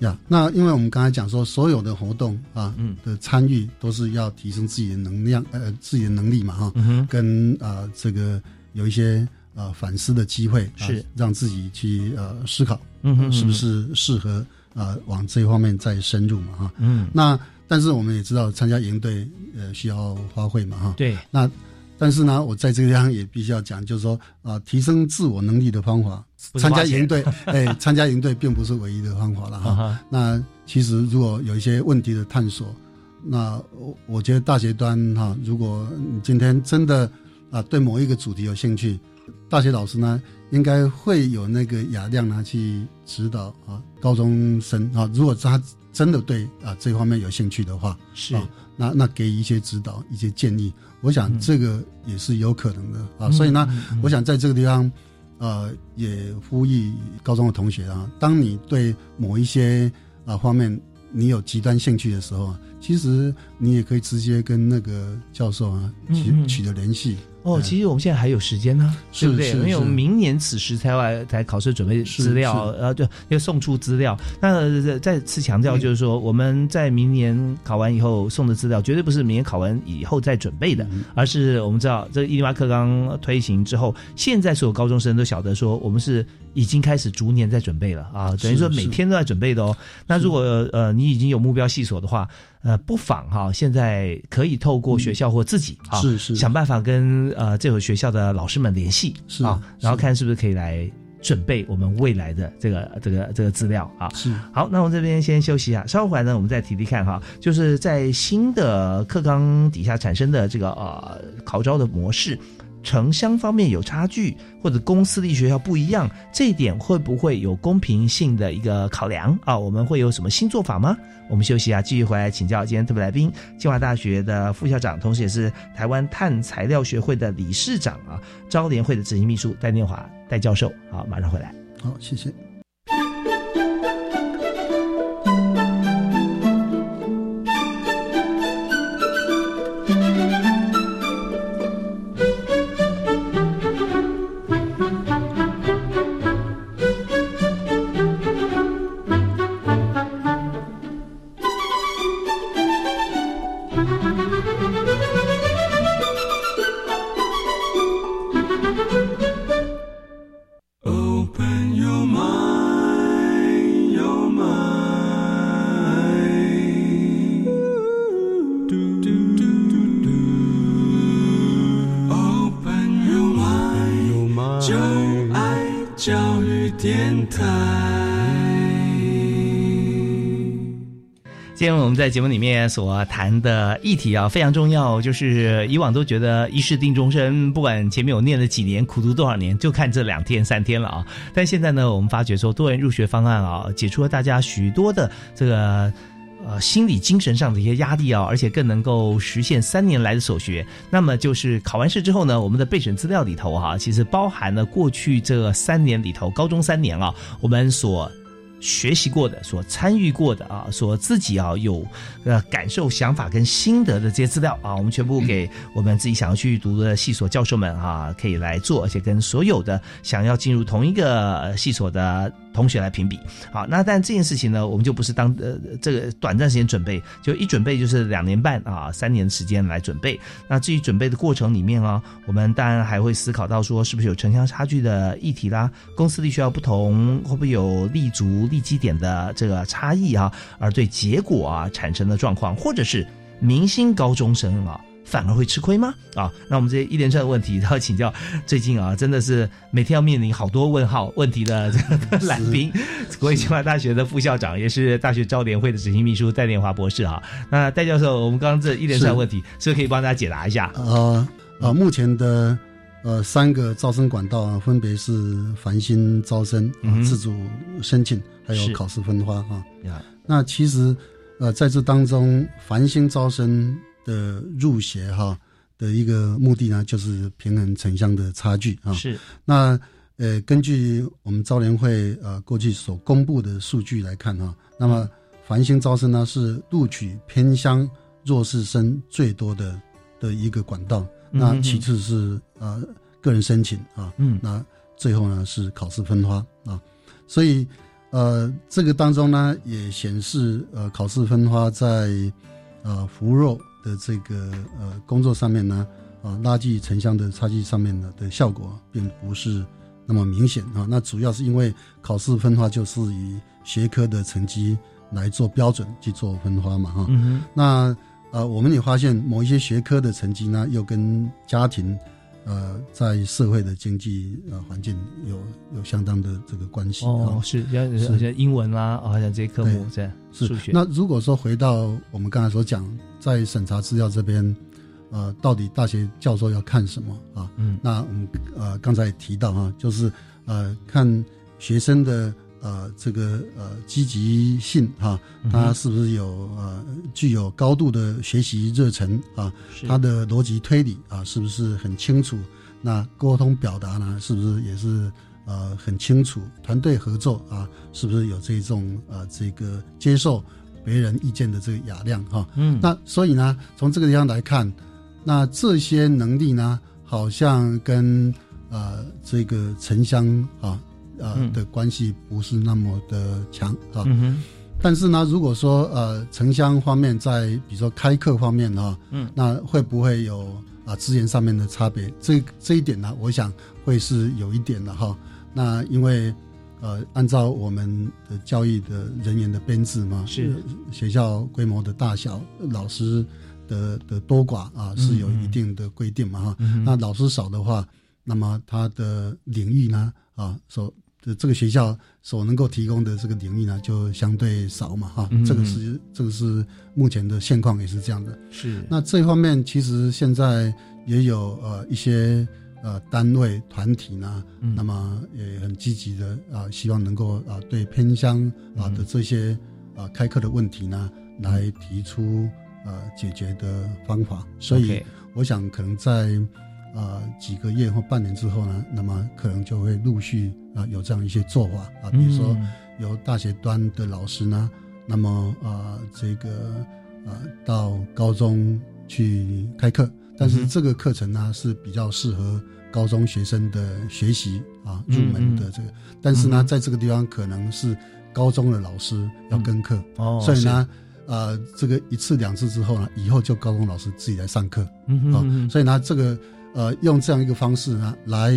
呀。那因为我们刚才讲说，所有的活动啊，嗯的参与都是要提升自己的能量，呃，自己的能力嘛，哈，跟啊这个有一些呃反思的机会，
是
让自己去呃思考，嗯是不是适合啊往这一方面再深入嘛，哈，嗯，那。但是我们也知道，参加营队呃需要花费嘛哈。
对。
那但是呢，我在这个地方也必须要讲，就是说啊，提升自我能力的方法，参加营队，(laughs) 哎，参加营队并不是唯一的方法了哈。那其实如果有一些问题的探索，那我我觉得大学端哈，如果你今天真的啊对某一个主题有兴趣，大学老师呢应该会有那个雅量呢去指导啊高中生啊，如果他。真的对啊这方面有兴趣的话，
是
啊，那那给一些指导、一些建议，我想这个也是有可能的啊。所以呢，我想在这个地方，呃，也呼吁高中的同学啊，当你对某一些啊方面你有极端兴趣的时候啊，其实你也可以直接跟那个教授啊取取得联系。
哦，其实我们现在还有时间呢，对不对？因为我们明年此时才来才考试准备资料，然后就要送出资料。那再次强调，就是说我们在明年考完以后送的资料，绝对不是明年考完以后再准备的，而是我们知道这个伊利马克刚推行之后，现在所有高中生都晓得说，我们是已经开始逐年在准备了啊，等于说每天都在准备的哦。那如果呃你已经有目标细索的话。呃，不妨哈，现在可以透过学校或自己啊，
是是，
想办法跟呃这所学校的老师们联系，
是
啊，然后看是不是可以来准备我们未来的这个这个这个资料啊。
是
好，那我们这边先休息一下，稍后回来呢，我们再提提看哈，就是在新的课纲底下产生的这个呃考招的模式。城乡方面有差距，或者公私立学校不一样，这一点会不会有公平性的一个考量啊？我们会有什么新做法吗？我们休息啊，继续回来请教今天特别来宾，清华大学的副校长，同时也是台湾碳材料学会的理事长啊，招联会的执行秘书戴念华戴教授。好，马上回来。
好，谢谢。
在节目里面所谈的议题啊，非常重要。就是以往都觉得一世定终身，不管前面有念了几年，苦读多少年，就看这两天三天了啊。但现在呢，我们发觉说多元入学方案啊，解除了大家许多的这个呃心理精神上的一些压力啊，而且更能够实现三年来的所学。那么就是考完试之后呢，我们的备审资料里头哈，其实包含了过去这三年里头，高中三年啊，我们所。学习过的、所参与过的啊，所自己啊有呃感受、想法跟心得的这些资料啊，我们全部给我们自己想要去读的系所教授们啊，可以来做，而且跟所有的想要进入同一个系所的。同学来评比，好，那但这件事情呢，我们就不是当呃这个短暂时间准备，就一准备就是两年半啊，三年时间来准备。那至于准备的过程里面啊，我们当然还会思考到说，是不是有城乡差距的议题啦，公司立需要不同，会不会有立足立基点的这个差异啊，而对结果啊产生的状况，或者是明星高中生啊。反而会吃亏吗？啊，那我们这一连串的问题都要请教。最近啊，真的是每天要面临好多问号问题的 (laughs) 这个来宾，国立清华大学的副校长，也是大学招联会的执行秘书戴连华博士啊。那戴教授，我们刚刚这一连串问题，是不是可以帮大家解答一下？
呃呃，目前的呃三个招生管道啊，分别是繁星招生、自主申请，还有考试分发啊。那其实呃在这当中，繁星招生的入学哈的一个目的呢，就是平衡城乡的差距啊。
是。
那呃，根据我们招联会呃过去所公布的数据来看哈，那么繁星招生呢是录取偏乡弱势生最多的的一个管道。那其次是呃个人申请啊，嗯，那最后呢是考试分发啊，所以呃这个当中呢也显示呃考试分发在呃扶弱的这个呃工作上面呢啊垃圾城乡的差距上面呢的效果并不是那么明显啊，那主要是因为考试分化就是以学科的成绩来做标准去做分发嘛哈，那。呃，我们也发现某一些学科的成绩呢，又跟家庭，呃，在社会的经济呃环境有有相当的这个关系
哦，是像像英文啦，好像这些科目这样数学。
那如果说回到我们刚才所讲，在审查资料这边，呃，到底大学教授要看什么啊？嗯，那我们呃刚才也提到啊，就是呃看学生的。呃，这个呃积极性哈，他是不是有呃具有高度的学习热忱啊？他的逻辑推理啊，是不是很清楚？那沟通表达呢，是不是也是呃很清楚？团队合作啊，是不是有这种呃这个接受别人意见的这个雅量哈？嗯，那所以呢，从这个地方来看，那这些能力呢，好像跟呃这个城乡啊。呃的关系不是那么的强啊，但是呢，如果说呃城乡方面在比如说开课方面啊，嗯，那会不会有啊资源上面的差别？这这一点呢，我想会是有一点的哈。那因为呃按照我们的教育的人员的编制嘛，
是
学校规模的大小，老师的的多寡啊是有一定的规定嘛哈。那老师少的话，那么他的领域呢啊所这这个学校所能够提供的这个领域呢，就相对少嘛，哈，这个是这个是目前的现况也是这样的。
是。
那这方面其实现在也有呃一些呃单位团体呢，那么也很积极的啊，希望能够啊对偏乡啊的这些啊开课的问题呢，来提出呃解决的方法。所以我想可能在。啊，几个月或半年之后呢，那么可能就会陆续啊有这样一些做法啊，比如说由大学端的老师呢，那么啊这个啊到高中去开课，但是这个课程呢是比较适合高中学生的学习啊入门的这个，但是呢在这个地方可能是高中的老师要跟课，哦，所以呢啊这个一次两次之后呢，以后就高中老师自己来上课，嗯啊，所以呢这个。呃，用这样一个方式呢，来，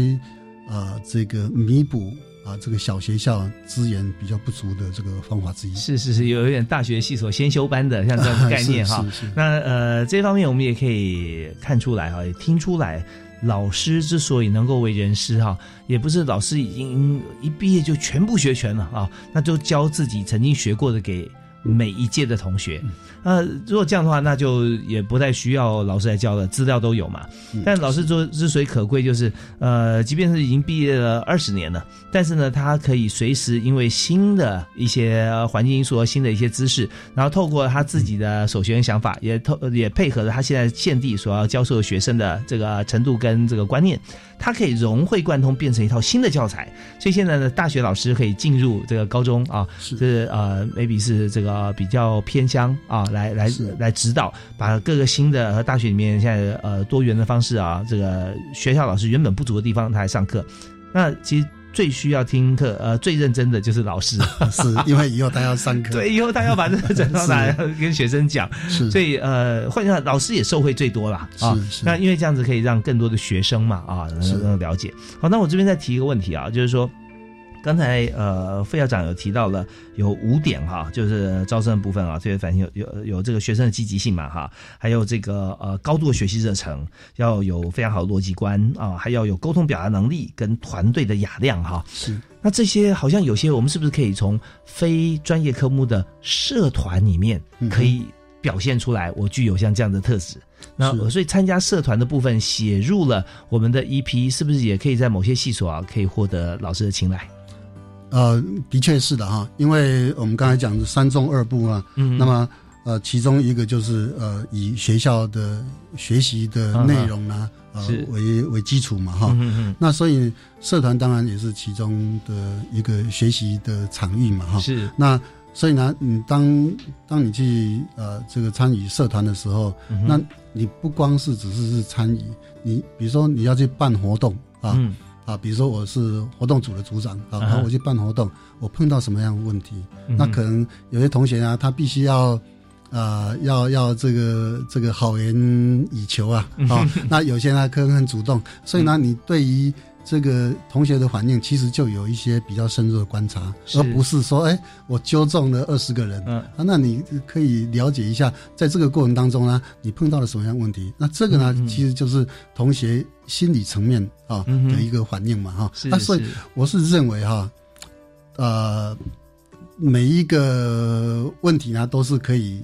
呃，这个弥补啊，这个小学校资源比较不足的这个方法之一。
是是是，有一点大学系所先修班的像这样的概念哈。(laughs) 那呃，这方面我们也可以看出来哈，也听出来，老师之所以能够为人师哈，也不是老师已经一毕业就全部学全了啊，那就教自己曾经学过的给。每一届的同学，呃，如果这样的话，那就也不太需要老师来教了，资料都有嘛。但老师做之所以可贵，就是呃，即便是已经毕业了二十年了，但是呢，他可以随时因为新的一些环境因素和新的一些知识，然后透过他自己的首学想法，也透也配合着他现在现地所要教授学生的这个程度跟这个观念。他可以融会贯通，变成一套新的教材。所以现在呢，大学老师可以进入这个高中啊，是呃，maybe 是这个比较偏乡啊，来来来指导，把各个新的和大学里面现在呃多元的方式啊，这个学校老师原本不足的地方，他来上课。那其实。最需要听课，呃，最认真的就是老师，(laughs)
是因为以后他要上课，
对，以后他要把这个整套来跟学生讲，
是，
所以呃，换句话老师也受惠最多啦啊。那因为这样子可以让更多的学生嘛啊能了解。好，那我这边再提一个问题啊，就是说，刚才呃费校长有提到了有五点哈，就是招生的部分啊，特别反映有有有这个学生的积极性嘛哈，还有这个呃高度的学习热忱，要有非常好的逻辑观啊，还要有沟通表达能力跟团队的雅量哈。
是，
那这些好像有些我们是不是可以从非专业科目的社团里面可以表现出来？我具有像这样的特质。那所以参加社团的部分写入了我们的 EP，是不是也可以在某些系所啊可以获得老师的青睐？
呃，的确是的哈，因为我们刚才讲的三中二部嘛，嗯，那么呃，其中一个就是呃，以学校的学习的内容呢，呃，为为基础嘛哈，嗯嗯，那所以社团当然也是其中的一个学习的场域嘛哈，
是。
那。所以呢，你当当你去呃这个参与社团的时候，那你不光是只是是参与，你比如说你要去办活动啊啊，比如说我是活动组的组长啊，然后我去办活动，我碰到什么样的问题，那可能有些同学啊，他必须要啊要要这个这个好言以求啊啊，那有些呢可能很主动，所以呢，你对于。这个同学的反应其实就有一些比较深入的观察，而不是说，哎，我纠正了二十个人，嗯，啊，那你可以了解一下，在这个过程当中呢，你碰到了什么样问题？那这个呢，其实就是同学心理层面啊的一个反应嘛，哈，那所以我是认为哈，呃。每一个问题呢，都是可以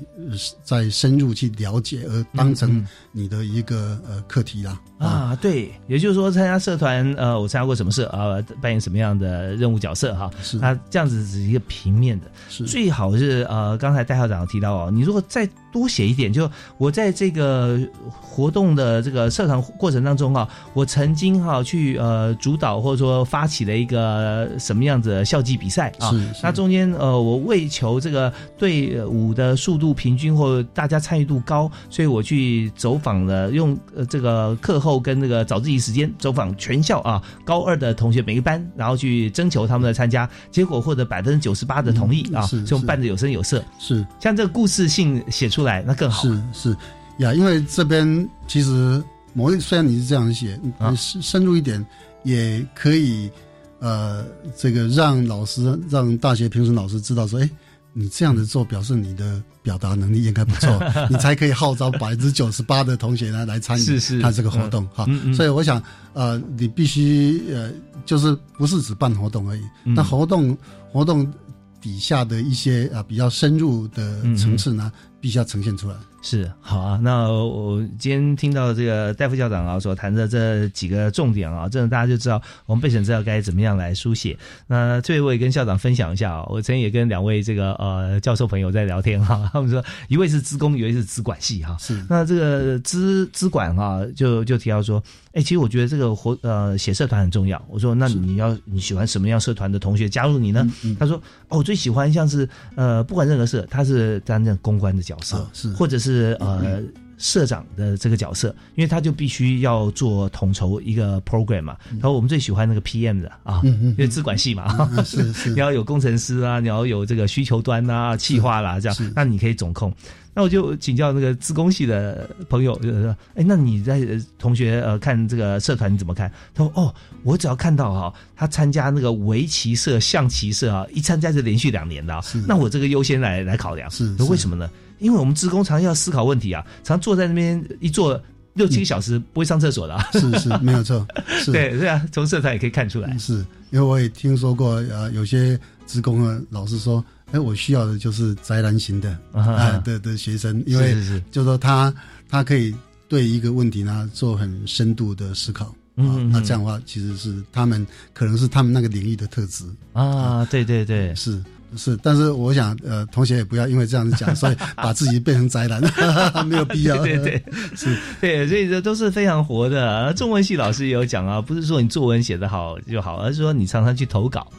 再深入去了解，而当成你的一个呃课题啦。
啊，对，也就是说，参加社团，呃，我参加过什么社啊，扮演什么样的任务角色哈？
是，
那这样子只是一个平面的，
是
最好是呃，刚才戴校长提到哦，你如果再多写一点，就我在这个活动的这个社团过程当中啊，我曾经哈去呃主导或者说发起了一个什么样子的校际比赛啊，那中间呃。呃，我为求这个队伍的速度平均或大家参与度高，所以我去走访了，用呃这个课后跟那个早自习时间走访全校啊，高二的同学每个班，然后去征求他们的参加，结果获得百分之九十八的同意啊，所以我们办的有声有色。
是，
像这个故事性写出来那更好。
是是呀，因为这边其实某一虽然你是这样写，你深入一点也可以。呃，这个让老师、让大学评审老师知道说，哎，你这样子做，表示你的表达能力应该不错，(laughs) 你才可以号召百分之九十八的同学呢来参与。他这个活动哈。所以我想，呃，你必须呃，就是不是只办活动而已，那活动活动底下的一些啊比较深入的层次呢，必须要呈现出来。
是好啊，那我今天听到这个戴副校长啊所谈的这几个重点啊，这样大家就知道我们备审资料该怎么样来书写。那这位跟校长分享一下啊，我曾经也跟两位这个呃教授朋友在聊天哈，他们说一位是资工，一位是资管系哈。
是
那这个资资管啊，就就提到说，哎，其实我觉得这个活呃写社团很重要。我说那你要你喜欢什么样社团的同学加入你呢？他说哦，我最喜欢像是呃不管任何社，他是担任公关的角色，
是
或者是。是呃，社长的这个角色，因为他就必须要做统筹一个 program 嘛。然后我们最喜欢那个 PM 的啊，因为资管系嘛，
是是，(laughs)
你要有工程师啊，你要有这个需求端啊、企划啦，这样，那你可以总控。那我就请教那个自工系的朋友，就是说，哎，那你在同学呃看这个社团你怎么看？他说，哦，我只要看到哈，他参加那个围棋社、象棋社啊，一参加就连续两年的，啊那我这个优先来来考量。
是，
为什么呢？因为我们职工常要思考问题啊，常坐在那边一坐六七个小时，不会上厕所的。
啊是是，没有错。(laughs)
对对啊，从社团也可以看出来。
是因为我也听说过呃，有些职工的老师说，哎，我需要的就是宅男型的啊的的学生，因为就是说他他可以对一个问题呢做很深度的思考。嗯，那这样的话，其实是他们可能是他们那个领域的特质
啊。对对对，
是。是，但是我想，呃，同学也不要因为这样子讲，(laughs) 所以把自己变成宅男，(laughs) 没有必要。
对对，(laughs)
是，
对，所以这都是非常活的。中文系老师也有讲啊，不是说你作文写得好就好，而是说你常常去投稿。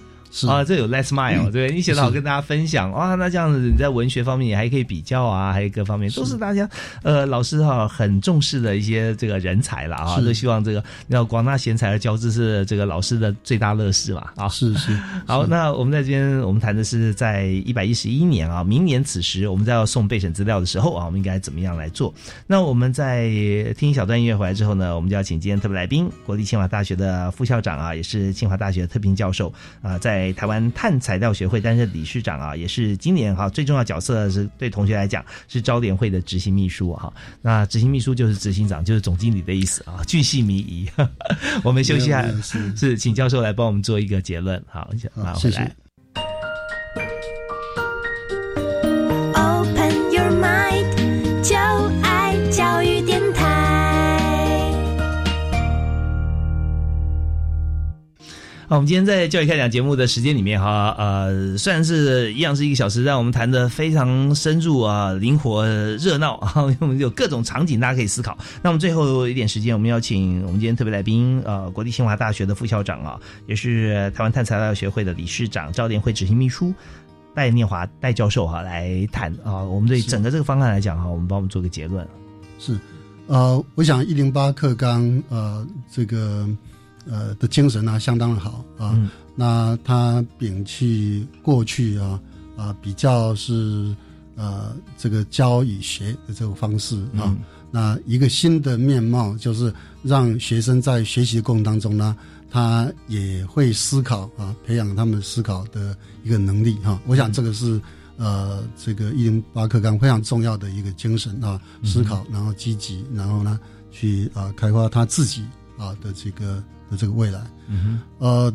啊，这有 less mile，对你写的好跟大家分享。哇，那这样子你在文学方面也还可以比较啊，还有各方面都是大家呃老师哈很重视的一些这个人才了啊，都希望这个要广纳贤才而交织是这个老师的最大乐事嘛啊，
是是 (laughs)
好，那我们在这边我们谈的是在一百一十一年啊，明年此时我们在要送备审资料的时候啊，我们应该怎么样来做？那我们在听一小段音乐回来之后呢，我们就要请今天特别来宾，国立清华大学的副校长啊，也是清华大学特聘教授啊，在在台湾碳材料学会担任理事长啊，也是今年哈最重要角色是对同学来讲是招联会的执行秘书哈。那执行秘书就是执行长，就是总经理的意思啊，(laughs) 巨细靡遗。(laughs) 我们休息下，是请教授来帮我们做一个结论。好，
谢谢。
好，我们今天在教育开讲节目的时间里面哈，呃，虽然是一样是一个小时，让我们谈的非常深入啊，灵活热闹啊，(laughs) 我们有各种场景，大家可以思考。那我们最后一点时间，我们邀请我们今天特别来宾，呃，国立清华大学的副校长啊，也是台湾碳材料学会的理事长、招联会执行秘书戴念华戴教授哈，来谈啊，我们对整个这个方案来讲哈，我们帮我们做个结论。
是，呃，我想一零八课纲，呃，这个。呃的精神呢，相当的好啊。那他摒弃过去啊啊比较是呃这个教与学的这种方式啊。那一个新的面貌，就是让学生在学习过程当中呢，他也会思考啊，培养他们思考的一个能力哈。我想这个是呃这个一零八课纲非常重要的一个精神啊，思考然后积极，然后呢去啊开发他自己啊的这个。的这个未来，
嗯
呃，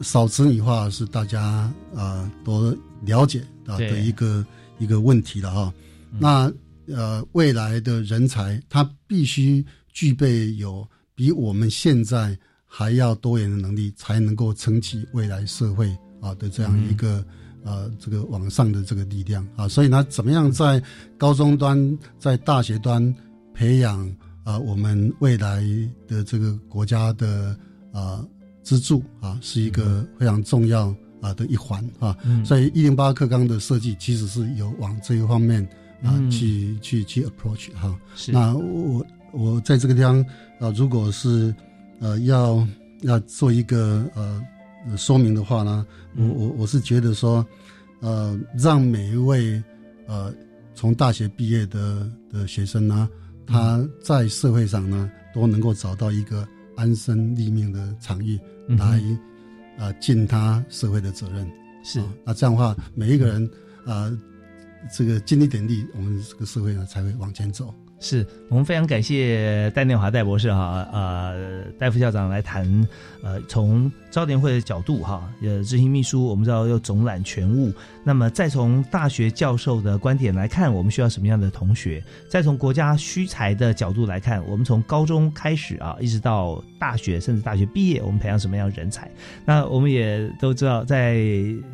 少子女化是大家啊都了解啊的一个一个问题了哈。那呃，未来的人才他必须具备有比我们现在还要多元的能力，才能够撑起未来社会啊的这样一个呃这个往上的这个力量啊。所以呢，怎么样在高中端、在大学端培养？啊，我们未来的这个国家的啊支柱啊，是一个非常重要啊的一环啊。所以一零八课纲的设计其实是有往这一方面啊去去去 approach 哈。那我我在这个地方啊，如果是呃要要做一个呃说明的话呢，我我我是觉得说呃，让每一位呃从大学毕业的的学生呢。他在社会上呢，都能够找到一个安身立命的场域，来啊尽他社会的责任。
是
那这样的话，每一个人啊，这个尽一点力，我们这个社会呢才会往前走。
是我们非常感谢戴念华戴博士哈，呃，戴副校长来谈，呃，从招联会的角度哈，呃，执行秘书我们知道要总揽全务，那么再从大学教授的观点来看，我们需要什么样的同学？再从国家需才的角度来看，我们从高中开始啊，一直到大学，甚至大学毕业，我们培养什么样的人才？那我们也都知道，在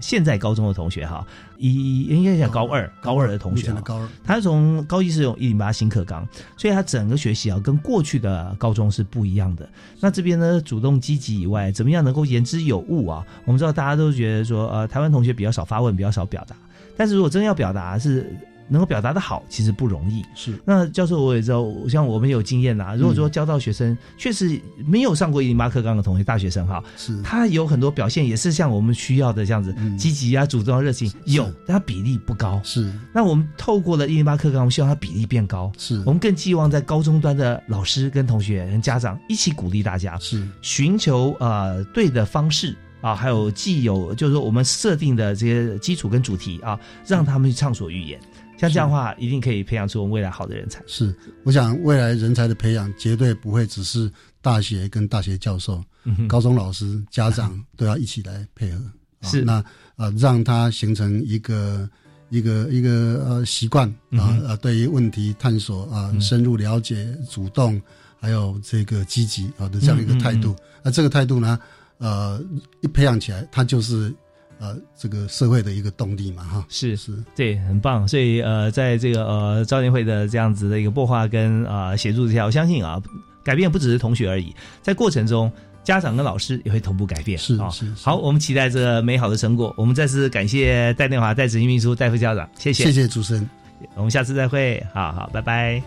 现在高中的同学哈。一应该讲高二，高二的同学，
高二，
他是从高一是用一零八新课纲，所以他整个学习啊跟过去的高中是不一样的。那这边呢，主动积极以外，怎么样能够言之有物啊？我们知道大家都觉得说，呃，台湾同学比较少发问，比较少表达，但是如果真要表达是。能够表达的好，其实不容易。
是
那教授我也知道，像我们有经验呐。如果说教到学生，确实没有上过一零八课纲的同学，大学生哈，
是
他有很多表现也是像我们需要的这样子，积极啊、主动、热情有，但他比例不高。
是
那我们透过了一零八课纲，我们希望他比例变高。
是
我们更寄望在高中端的老师跟同学跟家长一起鼓励大家，
是
寻求呃对的方式啊，还有既有就是说我们设定的这些基础跟主题啊，让他们去畅所欲言。像这样的话，一定可以培养出我们未来好的人才。
是，我想未来人才的培养绝对不会只是大学跟大学教授、高中老师、家长 (laughs) 都要一起来配合。
是，
那啊，让他形成一个一个一个呃习惯啊啊，对于问题探索啊，深入了解、主动，还有这个积极啊的这样一个态度。那这个态度呢，呃，一培养起来，他就是。呃，这个社会的一个动力嘛，哈，
是
是，
对，很棒。所以呃，在这个呃招联会的这样子的一个擘画跟啊协助之下，我相信啊，改变不只是同学而已，在过程中，家长跟老师也会同步改变。
是啊是，
好，我们期待这美好的成果。我们再次感谢戴念华戴执行秘书戴副校长，谢谢，
谢谢主持人，
我们下次再会，好好，拜拜。